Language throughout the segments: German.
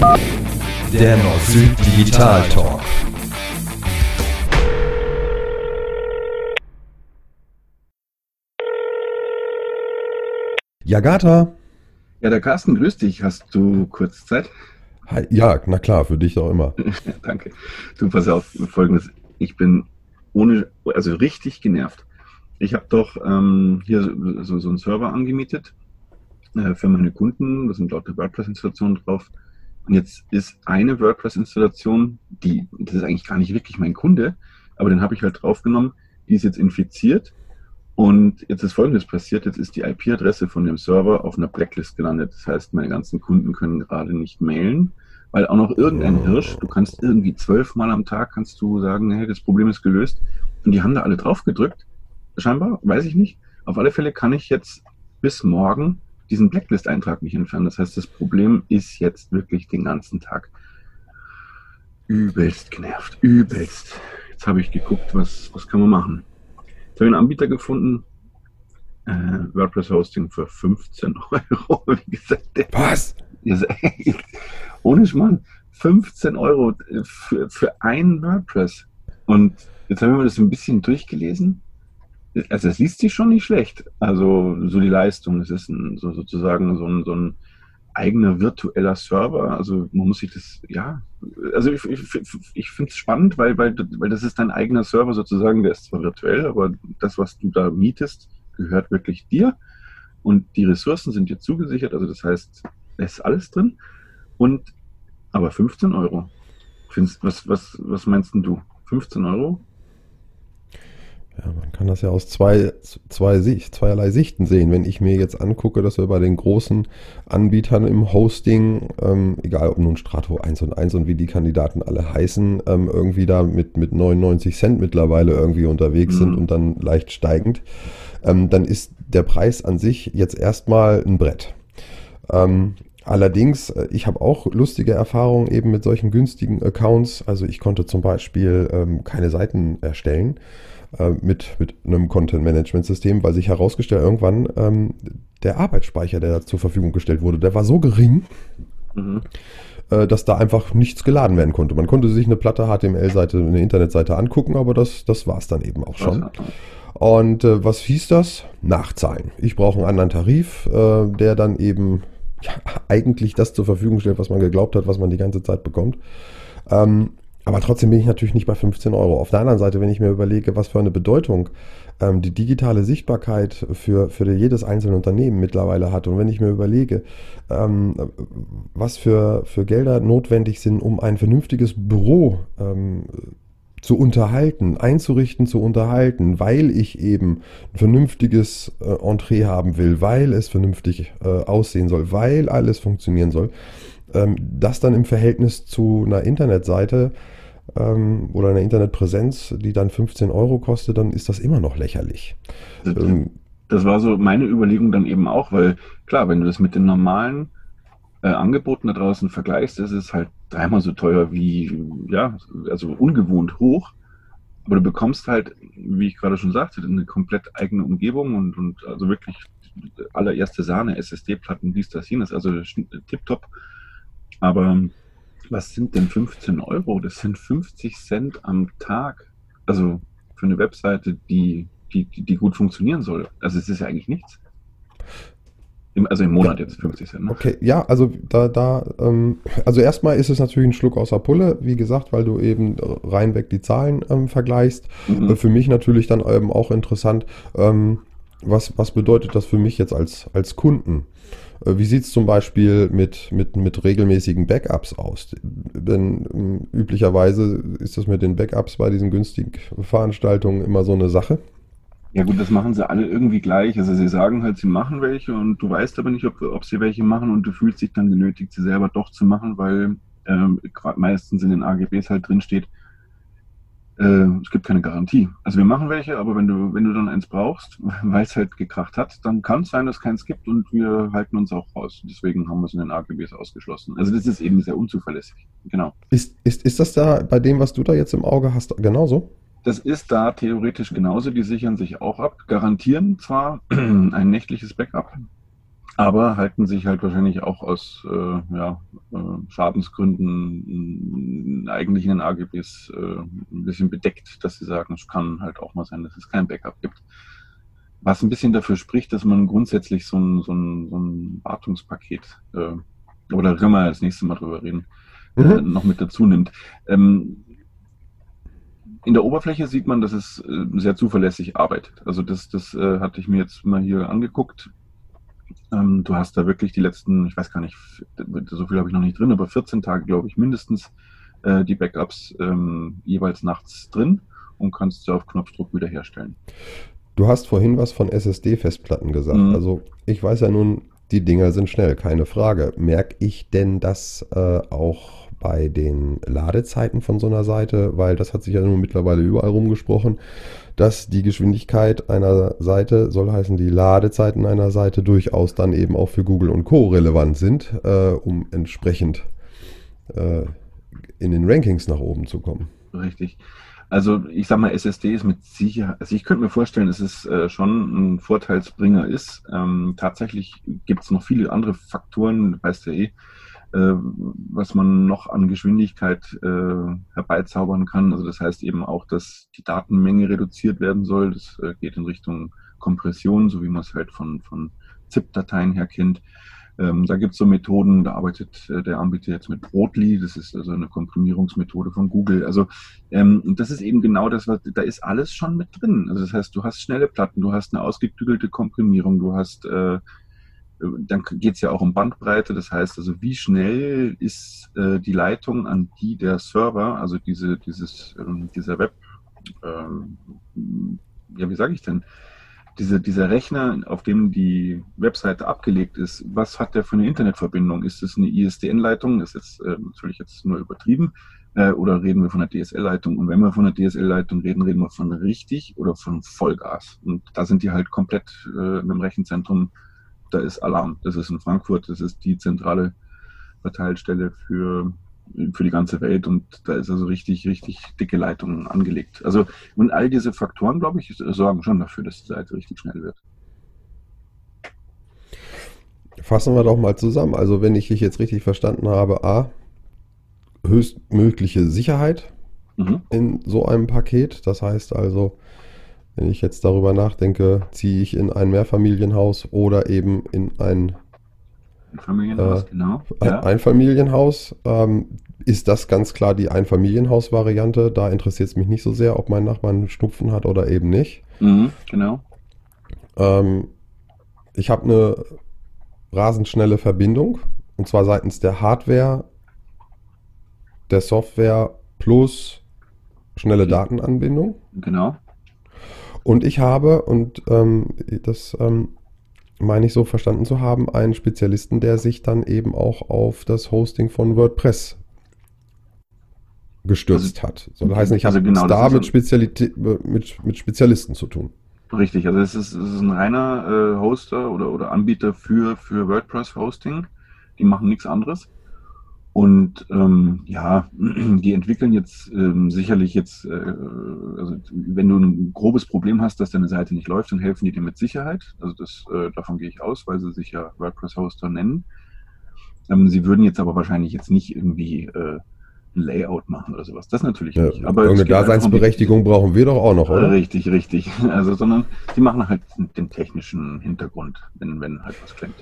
Der Nord-Süd Digital Talk. Jagata. Ja, der Carsten, grüß dich. Hast du kurz Zeit? Hi, ja, na klar, für dich auch immer. Danke. Du, pass auf, folgendes. Ich bin ohne, also richtig genervt. Ich habe doch ähm, hier so, so einen Server angemietet äh, für meine Kunden. Da sind lauter WordPress-Installationen drauf. Und jetzt ist eine WordPress-Installation, die, das ist eigentlich gar nicht wirklich mein Kunde, aber den habe ich halt draufgenommen, die ist jetzt infiziert. Und jetzt ist Folgendes passiert, jetzt ist die IP-Adresse von dem Server auf einer Blacklist gelandet. Das heißt, meine ganzen Kunden können gerade nicht mailen, weil auch noch irgendein Hirsch, du kannst irgendwie zwölfmal am Tag kannst du sagen, hey, das Problem ist gelöst. Und die haben da alle drauf gedrückt. Scheinbar, weiß ich nicht. Auf alle Fälle kann ich jetzt bis morgen diesen Blacklist-Eintrag nicht entfernen. Das heißt, das Problem ist jetzt wirklich den ganzen Tag übelst genervt. Übelst. Jetzt habe ich geguckt, was, was kann man machen. Jetzt habe ich einen Anbieter gefunden, äh, WordPress-Hosting für 15 Euro. Wie gesagt, der, was? ohne Schmarrn. 15 Euro für, für ein WordPress. Und jetzt haben wir das ein bisschen durchgelesen also es liest sich schon nicht schlecht. Also so die Leistung, es ist ein, so, sozusagen so ein, so ein eigener virtueller Server. Also man muss sich das, ja, also ich, ich, ich finde es spannend, weil, weil, weil das ist dein eigener Server sozusagen, der ist zwar virtuell, aber das, was du da mietest, gehört wirklich dir. Und die Ressourcen sind dir zugesichert, also das heißt, es ist alles drin. Und aber 15 Euro. Findest, was, was, was meinst du? 15 Euro? Ja, man kann das ja aus zwei, zwei Sicht, zweierlei Sichten sehen. Wenn ich mir jetzt angucke, dass wir bei den großen Anbietern im Hosting, ähm, egal ob nun Strato 1 und 1 und wie die Kandidaten alle heißen, ähm, irgendwie da mit, mit 99 Cent mittlerweile irgendwie unterwegs mhm. sind und dann leicht steigend, ähm, dann ist der Preis an sich jetzt erstmal ein Brett. Ähm, Allerdings, äh, ich habe auch lustige Erfahrungen eben mit solchen günstigen Accounts. Also ich konnte zum Beispiel ähm, keine Seiten erstellen äh, mit, mit einem Content-Management-System, weil sich herausgestellt irgendwann ähm, der Arbeitsspeicher, der zur Verfügung gestellt wurde, der war so gering, mhm. äh, dass da einfach nichts geladen werden konnte. Man konnte sich eine platte HTML-Seite, eine Internetseite angucken, aber das, das war es dann eben auch schon. Und äh, was hieß das? Nachzahlen. Ich brauche einen anderen Tarif, äh, der dann eben ja, eigentlich das zur Verfügung stellt, was man geglaubt hat, was man die ganze Zeit bekommt. Ähm, aber trotzdem bin ich natürlich nicht bei 15 Euro. Auf der anderen Seite, wenn ich mir überlege, was für eine Bedeutung ähm, die digitale Sichtbarkeit für, für jedes einzelne Unternehmen mittlerweile hat und wenn ich mir überlege, ähm, was für, für Gelder notwendig sind, um ein vernünftiges Büro ähm, zu unterhalten, einzurichten, zu unterhalten, weil ich eben ein vernünftiges äh, Entree haben will, weil es vernünftig äh, aussehen soll, weil alles funktionieren soll. Ähm, das dann im Verhältnis zu einer Internetseite ähm, oder eine Internetpräsenz, die dann 15 Euro kostet, dann ist das immer noch lächerlich. Das, ähm, das war so meine Überlegung dann eben auch, weil klar, wenn du das mit den normalen äh, Angeboten da draußen vergleichst, ist es halt dreimal so teuer wie, ja, also ungewohnt hoch. Aber du bekommst halt, wie ich gerade schon sagte, eine komplett eigene Umgebung und, und also wirklich allererste Sahne, SSD-Platten, dies, das, jenes, also tipptopp. Aber was sind denn 15 Euro? Das sind 50 Cent am Tag. Also für eine Webseite, die, die, die gut funktionieren soll. Also es ist ja eigentlich nichts. Also im Monat jetzt 50 Cent. Ne? Okay, ja, also da, da, ähm, also erstmal ist es natürlich ein Schluck außer Pulle, wie gesagt, weil du eben reinweg die Zahlen ähm, vergleichst. Mhm. Äh, für mich natürlich dann eben auch interessant, ähm, was, was bedeutet das für mich jetzt als, als Kunden? Äh, wie sieht es zum Beispiel mit, mit, mit regelmäßigen Backups aus? Denn ähm, üblicherweise ist das mit den Backups bei diesen günstigen Veranstaltungen immer so eine Sache. Ja gut, das machen sie alle irgendwie gleich. Also sie sagen halt, sie machen welche und du weißt aber nicht, ob, ob sie welche machen und du fühlst dich dann genötigt, sie selber doch zu machen, weil ähm, meistens in den AGBs halt drin steht, äh, es gibt keine Garantie. Also wir machen welche, aber wenn du, wenn du dann eins brauchst, weil es halt gekracht hat, dann kann es sein, dass keins gibt und wir halten uns auch raus. Deswegen haben wir es in den AGBs ausgeschlossen. Also das ist eben sehr unzuverlässig. Genau. Ist, ist, ist das da bei dem, was du da jetzt im Auge hast, genauso? Das ist da theoretisch genauso. Die sichern sich auch ab, garantieren zwar ein nächtliches Backup, aber halten sich halt wahrscheinlich auch aus äh, ja, äh, Schadensgründen eigentlich in den AGBs äh, ein bisschen bedeckt, dass sie sagen, es kann halt auch mal sein, dass es kein Backup gibt. Was ein bisschen dafür spricht, dass man grundsätzlich so ein, so ein, so ein Wartungspaket, äh, können wir das nächste Mal drüber reden, äh, mhm. noch mit dazu nimmt. Ähm, in der Oberfläche sieht man, dass es äh, sehr zuverlässig arbeitet. Also das, das äh, hatte ich mir jetzt mal hier angeguckt. Ähm, du hast da wirklich die letzten, ich weiß gar nicht, so viel habe ich noch nicht drin, aber 14 Tage, glaube ich, mindestens äh, die Backups ähm, jeweils nachts drin und kannst sie auf Knopfdruck wiederherstellen. Du hast vorhin was von SSD-Festplatten gesagt. Mhm. Also ich weiß ja nun, die Dinger sind schnell, keine Frage. Merke ich denn das äh, auch bei den Ladezeiten von so einer Seite? Weil das hat sich ja nun mittlerweile überall rumgesprochen dass die Geschwindigkeit einer Seite, soll heißen die Ladezeiten einer Seite, durchaus dann eben auch für Google und Co. relevant sind, äh, um entsprechend äh, in den Rankings nach oben zu kommen. Richtig. Also ich sag mal, SSD ist mit Sicherheit, also ich könnte mir vorstellen, dass es äh, schon ein Vorteilsbringer ist. Ähm, tatsächlich gibt es noch viele andere Faktoren, weißt du eh, was man noch an Geschwindigkeit äh, herbeizaubern kann. Also das heißt eben auch, dass die Datenmenge reduziert werden soll. Das äh, geht in Richtung Kompression, so wie man es halt von, von ZIP-Dateien her kennt. Ähm, da gibt es so Methoden, da arbeitet äh, der Anbieter jetzt mit Brotli, das ist also eine Komprimierungsmethode von Google. Also ähm, das ist eben genau das, was da ist alles schon mit drin. Also das heißt, du hast schnelle Platten, du hast eine ausgeklügelte Komprimierung, du hast äh, dann geht es ja auch um Bandbreite, das heißt also, wie schnell ist äh, die Leitung, an die der Server, also diese, dieses, ähm, dieser Web, ähm, ja, wie sage ich denn, diese, dieser Rechner, auf dem die Webseite abgelegt ist, was hat der für eine Internetverbindung? Ist es eine ISDN-Leitung? Ist jetzt äh, natürlich jetzt nur übertrieben. Äh, oder reden wir von einer DSL-Leitung? Und wenn wir von einer DSL-Leitung reden, reden wir von richtig oder von Vollgas. Und da sind die halt komplett äh, mit dem Rechenzentrum da ist Alarm. Das ist in Frankfurt, das ist die zentrale Verteilstelle für, für die ganze Welt und da ist also richtig, richtig dicke Leitungen angelegt. Also, und all diese Faktoren, glaube ich, sorgen schon dafür, dass die Seite richtig schnell wird. Fassen wir doch mal zusammen. Also, wenn ich dich jetzt richtig verstanden habe, A, höchstmögliche Sicherheit mhm. in so einem Paket. Das heißt also, wenn ich jetzt darüber nachdenke, ziehe ich in ein Mehrfamilienhaus oder eben in ein Einfamilienhaus, äh, genau. Ja. Einfamilienhaus. Ähm, ist das ganz klar die Einfamilienhaus-Variante? Da interessiert es mich nicht so sehr, ob mein Nachbar einen Schnupfen hat oder eben nicht. Mhm, genau. Ähm, ich habe eine rasend schnelle Verbindung und zwar seitens der Hardware, der Software plus schnelle Datenanbindung. Genau. Und ich habe, und ähm, das ähm, meine ich so verstanden zu haben, einen Spezialisten, der sich dann eben auch auf das Hosting von WordPress gestürzt also, hat. Soll heißen, ich also habe genau, da mit, Spezialität, mit, mit Spezialisten zu tun. Richtig, also es ist, es ist ein reiner äh, Hoster oder, oder Anbieter für, für WordPress-Hosting. Die machen nichts anderes. Und ähm, ja, die entwickeln jetzt ähm, sicherlich jetzt, äh, also wenn du ein grobes Problem hast, dass deine Seite nicht läuft, dann helfen die dir mit Sicherheit. Also das, äh, davon gehe ich aus, weil sie sich ja WordPress-Hoster nennen. Ähm, sie würden jetzt aber wahrscheinlich jetzt nicht irgendwie äh, ein Layout machen oder sowas. Das natürlich ja, nicht. Aber irgendeine Daseinsberechtigung brauchen wir doch auch noch, oder? Richtig, richtig. Also, sondern die machen halt den technischen Hintergrund, wenn, wenn halt was klemmt.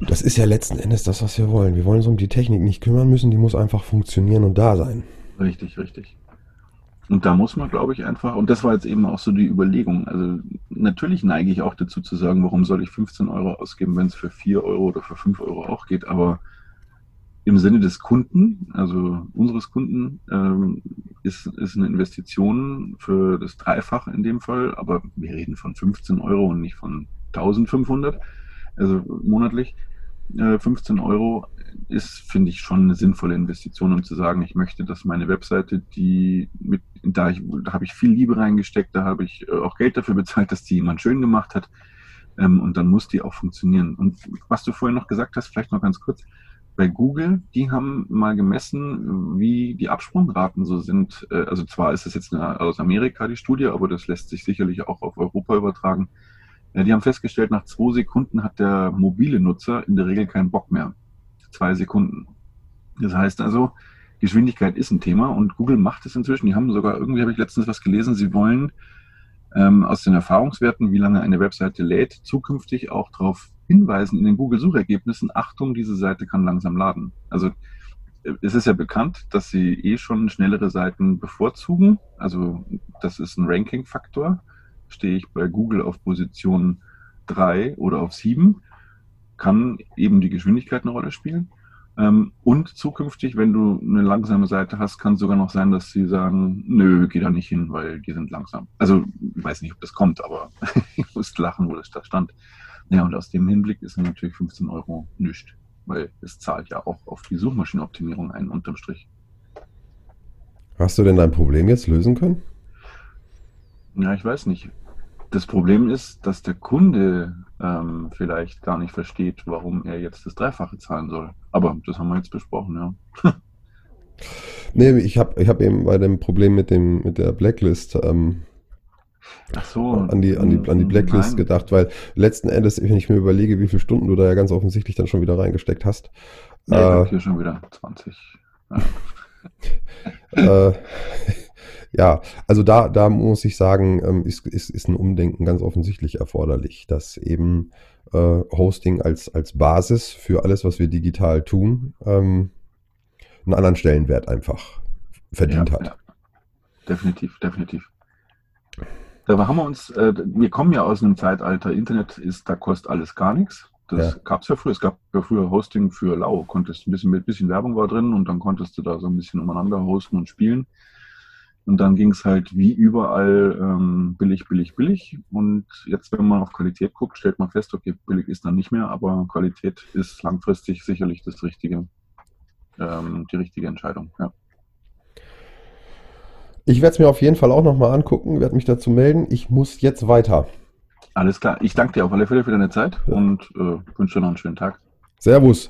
Das ist ja letzten Endes das, was wir wollen. Wir wollen uns um die Technik nicht kümmern müssen, die muss einfach funktionieren und da sein. Richtig, richtig. Und da muss man, glaube ich, einfach, und das war jetzt eben auch so die Überlegung. Also natürlich neige ich auch dazu zu sagen, warum soll ich 15 Euro ausgeben, wenn es für 4 Euro oder für 5 Euro auch geht. Aber im Sinne des Kunden, also unseres Kunden, ähm, ist, ist eine Investition für das Dreifache in dem Fall, aber wir reden von 15 Euro und nicht von 1500, also monatlich. Äh, 15 Euro ist, finde ich, schon eine sinnvolle Investition, um zu sagen, ich möchte, dass meine Webseite, die mit, da, da habe ich viel Liebe reingesteckt, da habe ich äh, auch Geld dafür bezahlt, dass die jemand schön gemacht hat. Ähm, und dann muss die auch funktionieren. Und was du vorhin noch gesagt hast, vielleicht noch ganz kurz, bei Google, die haben mal gemessen, wie die Absprungraten so sind. Äh, also zwar ist es jetzt eine, aus Amerika die Studie, aber das lässt sich sicherlich auch auf Europa übertragen. Ja, die haben festgestellt, nach zwei Sekunden hat der mobile Nutzer in der Regel keinen Bock mehr. Zwei Sekunden. Das heißt also, Geschwindigkeit ist ein Thema und Google macht es inzwischen. Die haben sogar, irgendwie habe ich letztens was gelesen, sie wollen ähm, aus den Erfahrungswerten, wie lange eine Webseite lädt, zukünftig auch darauf hinweisen in den Google-Suchergebnissen, Achtung, diese Seite kann langsam laden. Also es ist ja bekannt, dass sie eh schon schnellere Seiten bevorzugen. Also das ist ein Ranking-Faktor. Stehe ich bei Google auf Position 3 oder auf 7, kann eben die Geschwindigkeit eine Rolle spielen. Ähm, und zukünftig, wenn du eine langsame Seite hast, kann es sogar noch sein, dass sie sagen, nö, geh da nicht hin, weil die sind langsam. Also ich weiß nicht, ob das kommt, aber ich musste lachen, wo das da stand. Ja, und aus dem Hinblick ist natürlich 15 Euro nichts, weil es zahlt ja auch auf die Suchmaschinenoptimierung ein, unterm Strich. Hast du denn dein Problem jetzt lösen können? Ja, ich weiß nicht. Das Problem ist, dass der Kunde ähm, vielleicht gar nicht versteht, warum er jetzt das Dreifache zahlen soll. Aber das haben wir jetzt besprochen, ja. nee, ich habe ich hab eben bei dem Problem mit, dem, mit der Blacklist ähm, so, an, die, an, die, an die Blacklist nein. gedacht, weil letzten Endes, wenn ich mir überlege, wie viele Stunden du da ja ganz offensichtlich dann schon wieder reingesteckt hast. Ja, äh, hier schon wieder 20. Ja. äh, ja, also da, da muss ich sagen, ähm, ist, ist, ist ein Umdenken ganz offensichtlich erforderlich, dass eben äh, Hosting als, als Basis für alles, was wir digital tun, ähm, einen anderen Stellenwert einfach verdient ja, hat. Ja. Definitiv, definitiv. Da haben wir uns, äh, wir kommen ja aus einem Zeitalter, Internet ist, da kostet alles gar nichts. Das ja. gab es ja früher. Es gab ja früher Hosting für Lau. Konntest ein bisschen mit bisschen Werbung war drin und dann konntest du da so ein bisschen umeinander hosten und spielen. Und dann ging es halt wie überall ähm, billig, billig, billig. Und jetzt, wenn man auf Qualität guckt, stellt man fest, okay, billig ist dann nicht mehr, aber Qualität ist langfristig sicherlich das richtige, ähm, die richtige Entscheidung. Ja. Ich werde es mir auf jeden Fall auch nochmal angucken, werde mich dazu melden. Ich muss jetzt weiter. Alles klar. Ich danke dir auf alle Fälle für deine Zeit ja. und äh, wünsche dir noch einen schönen Tag. Servus.